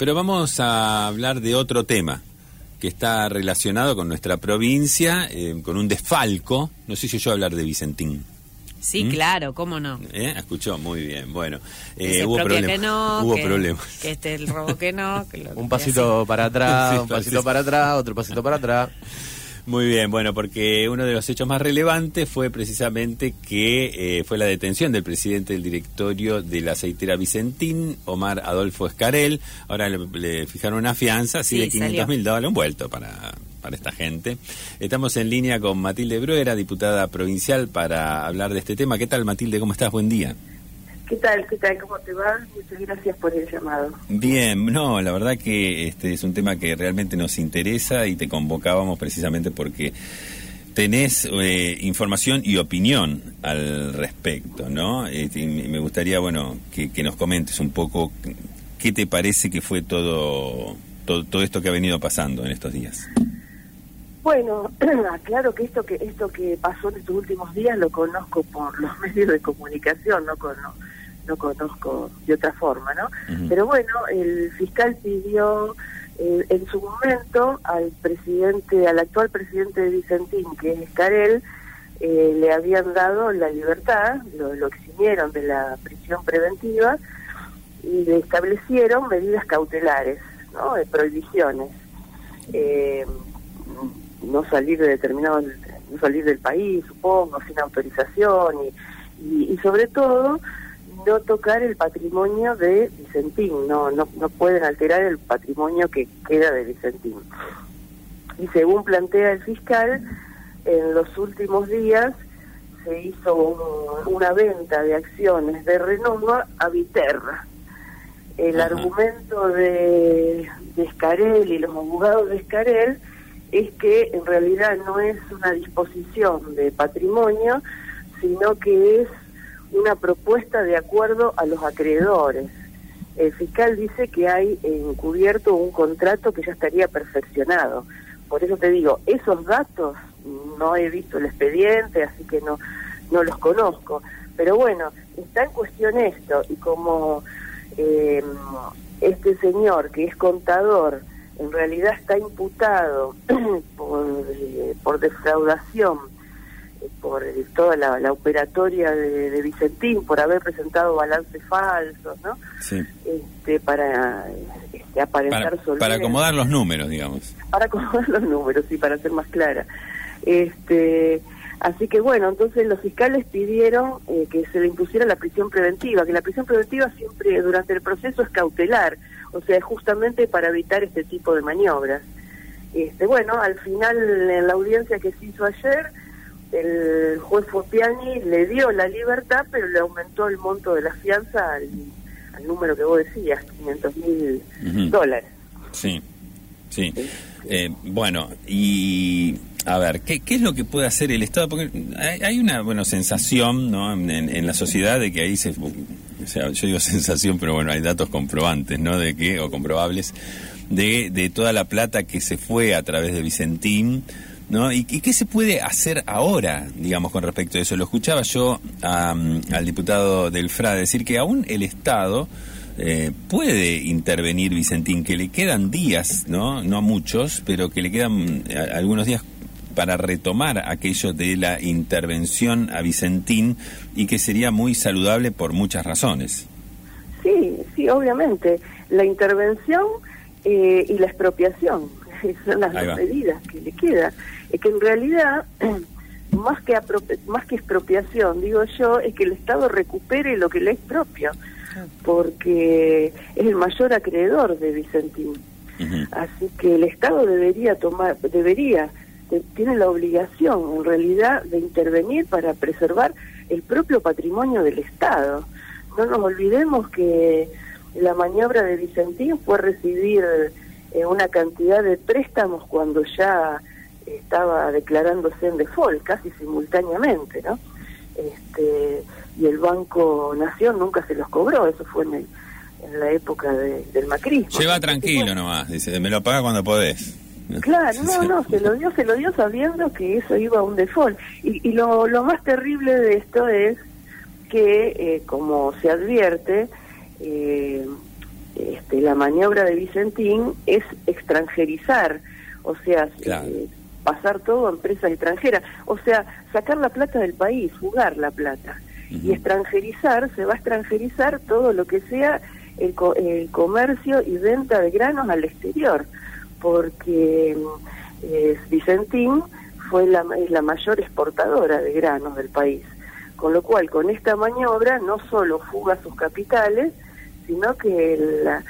pero vamos a hablar de otro tema que está relacionado con nuestra provincia, eh, con un desfalco. No sé si yo hablar de Vicentín. Sí, claro, cómo no. ¿Eh? Escuchó, muy bien. Bueno, eh, hubo problemas. Que no, hubo que, problemas. Que este el robo que no. Que lo, un pasito para atrás, un pasito para atrás, otro pasito para atrás. Muy bien, bueno, porque uno de los hechos más relevantes fue precisamente que eh, fue la detención del presidente del directorio de la aceitera Vicentín, Omar Adolfo Escarel. Ahora le, fijaron una fianza, así de 500 mil dólares, un vuelto para, para esta gente. Estamos en línea con Matilde Bruera, diputada provincial, para hablar de este tema. ¿Qué tal, Matilde? ¿Cómo estás? Buen día. ¿Qué tal? ¿Qué tal? ¿Cómo te va? Muchas gracias por el llamado. Bien, no, la verdad que este es un tema que realmente nos interesa y te convocábamos precisamente porque tenés eh, información y opinión al respecto, ¿no? Este, me gustaría, bueno, que, nos comentes un poco qué te parece que fue todo, todo, todo esto que ha venido pasando en estos días. Bueno, claro que esto que esto que pasó en estos últimos días lo conozco por los medios de comunicación, no conozco no conozco de otra forma, ¿no? Pero bueno, el fiscal pidió eh, en su momento al presidente, al actual presidente de Vicentín, que es Carel, eh, le habían dado la libertad, lo, lo eximieron de la prisión preventiva y le establecieron medidas cautelares, ¿no? De prohibiciones. Eh, no salir de determinado no salir del país supongo sin autorización y, y sobre todo no tocar el patrimonio de Vicentín, no, no, no pueden alterar el patrimonio que queda de Vicentín. Y según plantea el fiscal, en los últimos días se hizo una venta de acciones de Renova a Viterra. El argumento de, de Escarel y los abogados de Escarel es que en realidad no es una disposición de patrimonio, sino que es una propuesta de acuerdo a los acreedores. El fiscal dice que hay encubierto un contrato que ya estaría perfeccionado. Por eso te digo, esos datos no he visto el expediente, así que no, no los conozco. Pero bueno, está en cuestión esto y como eh, este señor que es contador en realidad está imputado por, eh, por defraudación por toda la, operatoria de, Vicentín, por haber presentado balances falsos, ¿no? Sí. Este, para este, aparentar para, para acomodar los números, digamos. Para acomodar los números, sí, para ser más clara. Este, así que bueno, entonces los fiscales pidieron eh, que se le impusiera la prisión preventiva, que la prisión preventiva siempre durante el proceso es cautelar, o sea, es justamente para evitar este tipo de maniobras. Este, bueno, al final en la audiencia que se hizo ayer, el juez Fopiani le dio la libertad, pero le aumentó el monto de la fianza al, número que vos decías, 500 mil dólares. Sí, sí. Eh, bueno, y a ver, ¿qué, ¿qué, es lo que puede hacer el Estado? Porque hay, una bueno, sensación ¿no? En, la sociedad de que ahí se... O sea, yo digo sensación, pero bueno, hay datos comprobantes, ¿no? De que, o comprobables, de, de toda la plata que se fue a través de Vicentín ¿no? ¿Y, qué se puede hacer ahora, digamos, con respecto a eso? Lo escuchaba yo al diputado del FRA decir que aún el Estado eh, puede intervenir, Vicentín, que le quedan días, ¿no? No muchos, pero que le quedan eh, algunos días para retomar aquello de la intervención a Vicentín y que sería muy saludable por muchas razones. Sí, sí, obviamente. La intervención eh, y la expropiación son las dos medidas que le quedan es que en realidad más que más que expropiación digo yo es que el Estado recupere lo que le es propio porque es el mayor acreedor de Vicentín. Así que el Estado debería tomar debería tiene la obligación en realidad de intervenir para preservar el propio patrimonio del Estado. No nos olvidemos que la maniobra de Vicentín fue recibir eh, una cantidad de préstamos cuando ya estaba declarándose en default casi simultáneamente, ¿no? Este, y el Banco Nación nunca se los cobró, eso fue en, la época del macrismo. Lleva tranquilo nomás, dice, me lo paga cuando podés. Claro, no, no, se lo dio, se lo dio sabiendo que eso iba a un default. Y, y lo, lo más terrible de esto es que, eh, como se advierte, eh, este, la maniobra de Vicentín es extranjerizar, o sea, eh, pasar todo a empresas extranjeras, o sea, sacar la plata del país, jugar la plata. Y extranjerizar, se va a extranjerizar todo lo que sea el, el comercio y venta de granos al exterior, porque eh, Vicentín fue la, es la mayor exportadora de granos del país. Con lo cual, con esta maniobra no solo fuga sus capitales, sino que la,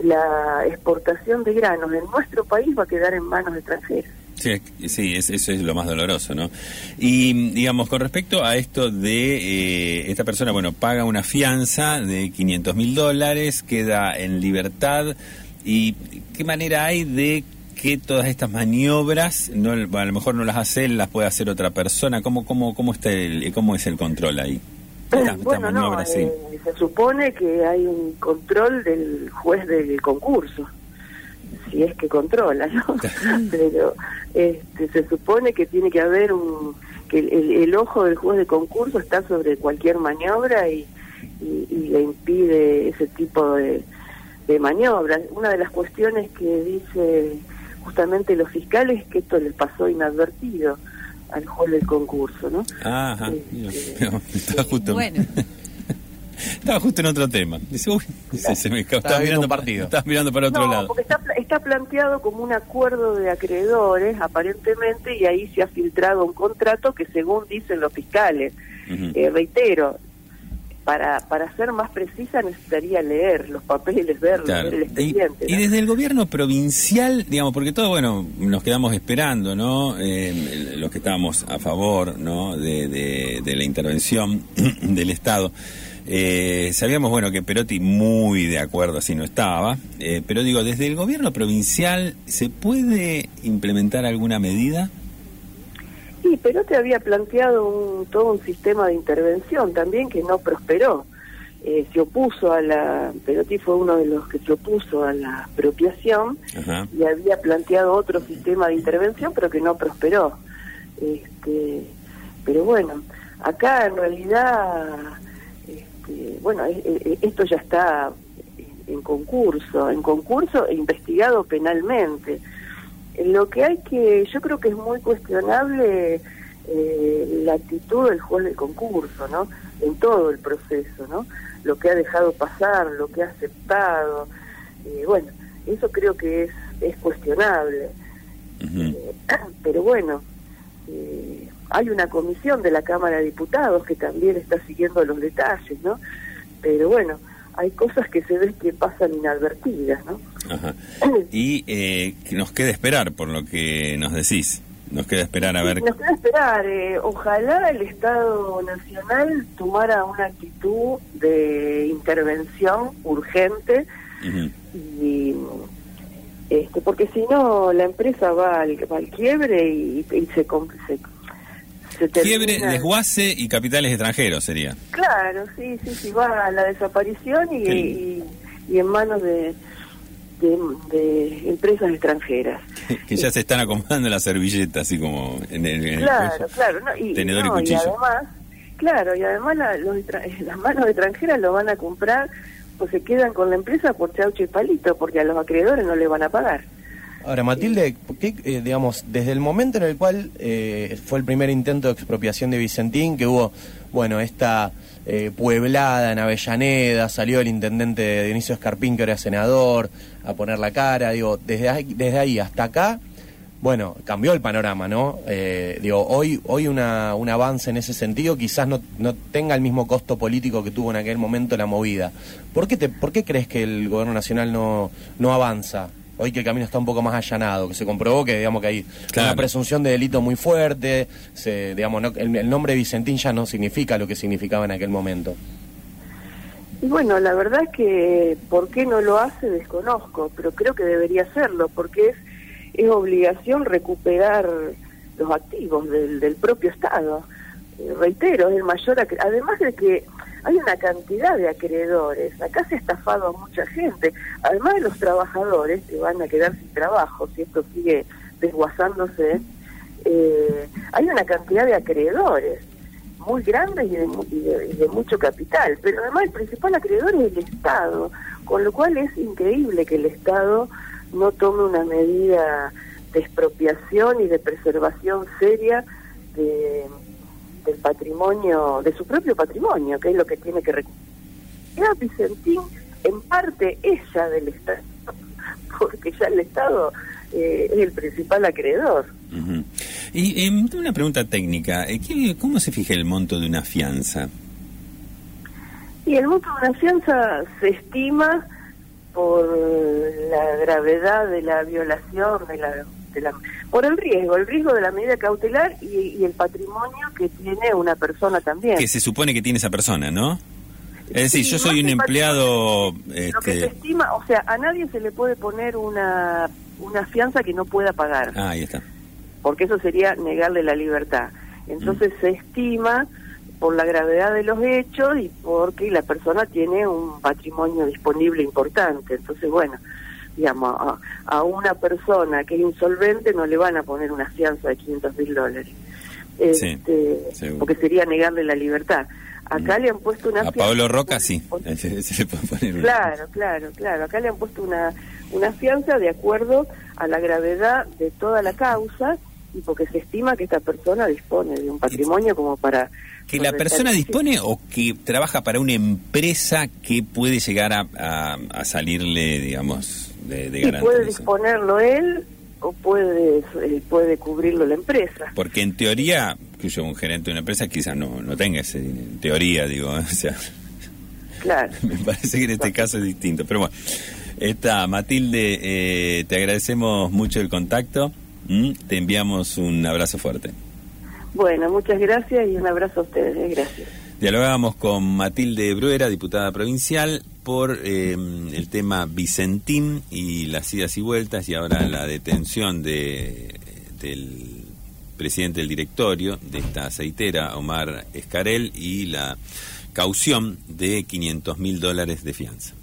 la exportación de granos en nuestro país va a quedar en manos extranjeras. Sí, sí eso es lo más doloroso, ¿no? Y digamos, con respecto a esto de eh, esta persona, bueno, paga una fianza de 500 mil dólares, queda en libertad, ¿y qué manera hay de que todas estas maniobras, no, a lo mejor no las hace él, las puede hacer otra persona? ¿Cómo, cómo, cómo, está el, cómo es el control ahí? bueno, no, eh, se supone que hay un control del juez del concurso si es que controla, ¿no? Pero este, se supone que tiene que haber un que el, ojo del juez de concurso está sobre cualquier maniobra y, le impide ese tipo de, de maniobras. Una de las cuestiones que dice justamente los fiscales es que esto les pasó inadvertido al juez del concurso, ¿no? Ajá, este, justo. Bueno. Estaba justo en otro tema. Dice, uy, se, me estaba, mirando partido. Estaba mirando para otro lado. Porque está, está planteado como un acuerdo de acreedores, aparentemente, y ahí se ha filtrado un contrato que, según dicen los fiscales, eh, reitero, para, para ser más precisa necesitaría leer los papeles, ver, el expediente. Y, desde el gobierno provincial, digamos, porque todo, bueno, nos quedamos esperando, ¿no? Eh, los que estábamos a favor, ¿no? De, de, de la intervención del Estado. Eh, sabíamos, bueno, que Perotti muy de acuerdo así no estaba, eh, pero digo, desde el gobierno provincial, ¿se puede implementar alguna medida? Sí, Perotti había planteado un, todo un sistema de intervención también que no prosperó. Eh, se opuso a la, Perotti fue uno de los que se opuso a la expropiación y había planteado otro sistema de intervención, pero que no prosperó. Este, pero bueno, acá en realidad bueno, esto ya está en concurso, en concurso e investigado penalmente. Lo que hay que, yo creo que es muy cuestionable eh, la actitud del juez del concurso, ¿no? En todo el proceso, ¿no? Lo que ha dejado pasar, lo que ha aceptado. Eh, bueno, eso creo que es, es cuestionable. Eh, pero bueno, hay una comisión de la Cámara de Diputados que también está siguiendo los detalles, ¿no? Pero bueno, hay cosas que se ven que pasan inadvertidas, ¿no? Ajá. Y eh, nos queda esperar, por lo que nos decís. Nos queda esperar a ver. Nos queda esperar. Eh, ojalá el Estado Nacional tomara una actitud de intervención urgente y este, porque si no la empresa va al, quiebre y, se, se Quiebre, desguace y capitales extranjeros sería. Claro, sí, sí, sí, va a la desaparición y, y, en manos de, de, empresas extranjeras. que ya se están acomodando las servilletas, así como en el, claro, claro, y, tenedor y cuchillo. además, claro, y además las manos extranjeras lo van a comprar o se quedan con la empresa por chaucho y palito, porque a los acreedores no le van a pagar. Ahora, Matilde, ¿qué, eh, digamos, desde el momento en el cual eh, fue el primer intento de expropiación de Vicentín, que hubo, bueno, esta eh, pueblada en Avellaneda, salió el intendente Dionisio Escarpín, que era senador, a poner la cara, digo, desde ahí, desde ahí hasta acá, bueno, cambió el panorama, ¿no? digo, hoy, hoy una, un avance en ese sentido quizás no, no tenga el mismo costo político que tuvo en aquel momento la movida. ¿Por qué, te, ¿por qué crees que el gobierno nacional no, no avanza? Hoy que el camino está un poco más allanado, que se comprobó que digamos que hay una presunción de delito muy fuerte, se, digamos, el, nombre Vicentín ya no significa lo que significaba en aquel momento. Y bueno, la verdad es que por qué no lo hace desconozco, pero creo que debería hacerlo, porque es, es obligación recuperar los activos del, del propio Estado. Eh, reitero, es el mayor, además de que hay una cantidad de acreedores. Acá se ha estafado a mucha gente. Además de los trabajadores que van a quedar sin trabajo si esto sigue desguazándose, eh, hay una cantidad de acreedores muy grandes y de, mucho capital. Pero además el principal acreedor es el Estado. Con lo cual es increíble que el Estado no tome una medida de expropiación y de preservación seria de, del patrimonio, de su propio patrimonio, que es lo que tiene que recuperar. Vicentín, en parte, ella del Estado, porque ya el Estado eh, es el principal acreedor. Y eh, una pregunta técnica, eh, ¿cómo se fija el monto de una fianza? Y el monto de una fianza se estima por la gravedad de la violación, de la, por el riesgo, el riesgo de la medida cautelar y, el patrimonio que tiene una persona también. Que se supone que tiene esa persona, ¿no? Es decir, yo soy un empleado... Este... Lo que se estima, o sea, a nadie se le puede poner una, una fianza que no pueda pagar. Ah, ahí está. Porque eso sería negarle la libertad. Entonces mm. se estima por la gravedad de los hechos y porque la persona tiene un patrimonio disponible importante. Entonces, bueno, digamos, a, una persona que es insolvente no le van a poner una fianza de 500 mil dólares, este, porque sería negarle la libertad. Acá mm. le han puesto una... A Pablo Roca sí, Claro, claro, claro. Acá le han puesto una, una fianza de acuerdo a la gravedad de toda la causa y porque se estima que esta persona dispone de un patrimonio como para ¿Que la persona dispone o que trabaja para una empresa que puede llegar a, salirle, digamos, de, de Puede disponerlo él o puede eh, puede cubrirlo la empresa. Porque en teoría, que yo un gerente de una empresa quizás no, no tenga ese en teoría, digo, o sea... Claro. Me parece que en este caso es distinto, pero bueno. Está, Matilde, eh, te agradecemos mucho el contacto, te enviamos un abrazo fuerte. Bueno, muchas gracias y un abrazo a ustedes. Eh, gracias. Dialogábamos con Matilde Bruera, diputada provincial, por eh, el tema Vicentín y las idas y vueltas y ahora la detención de, del presidente del directorio de esta aceitera, Omar Escarel, y la caución de 500 mil dólares de fianza.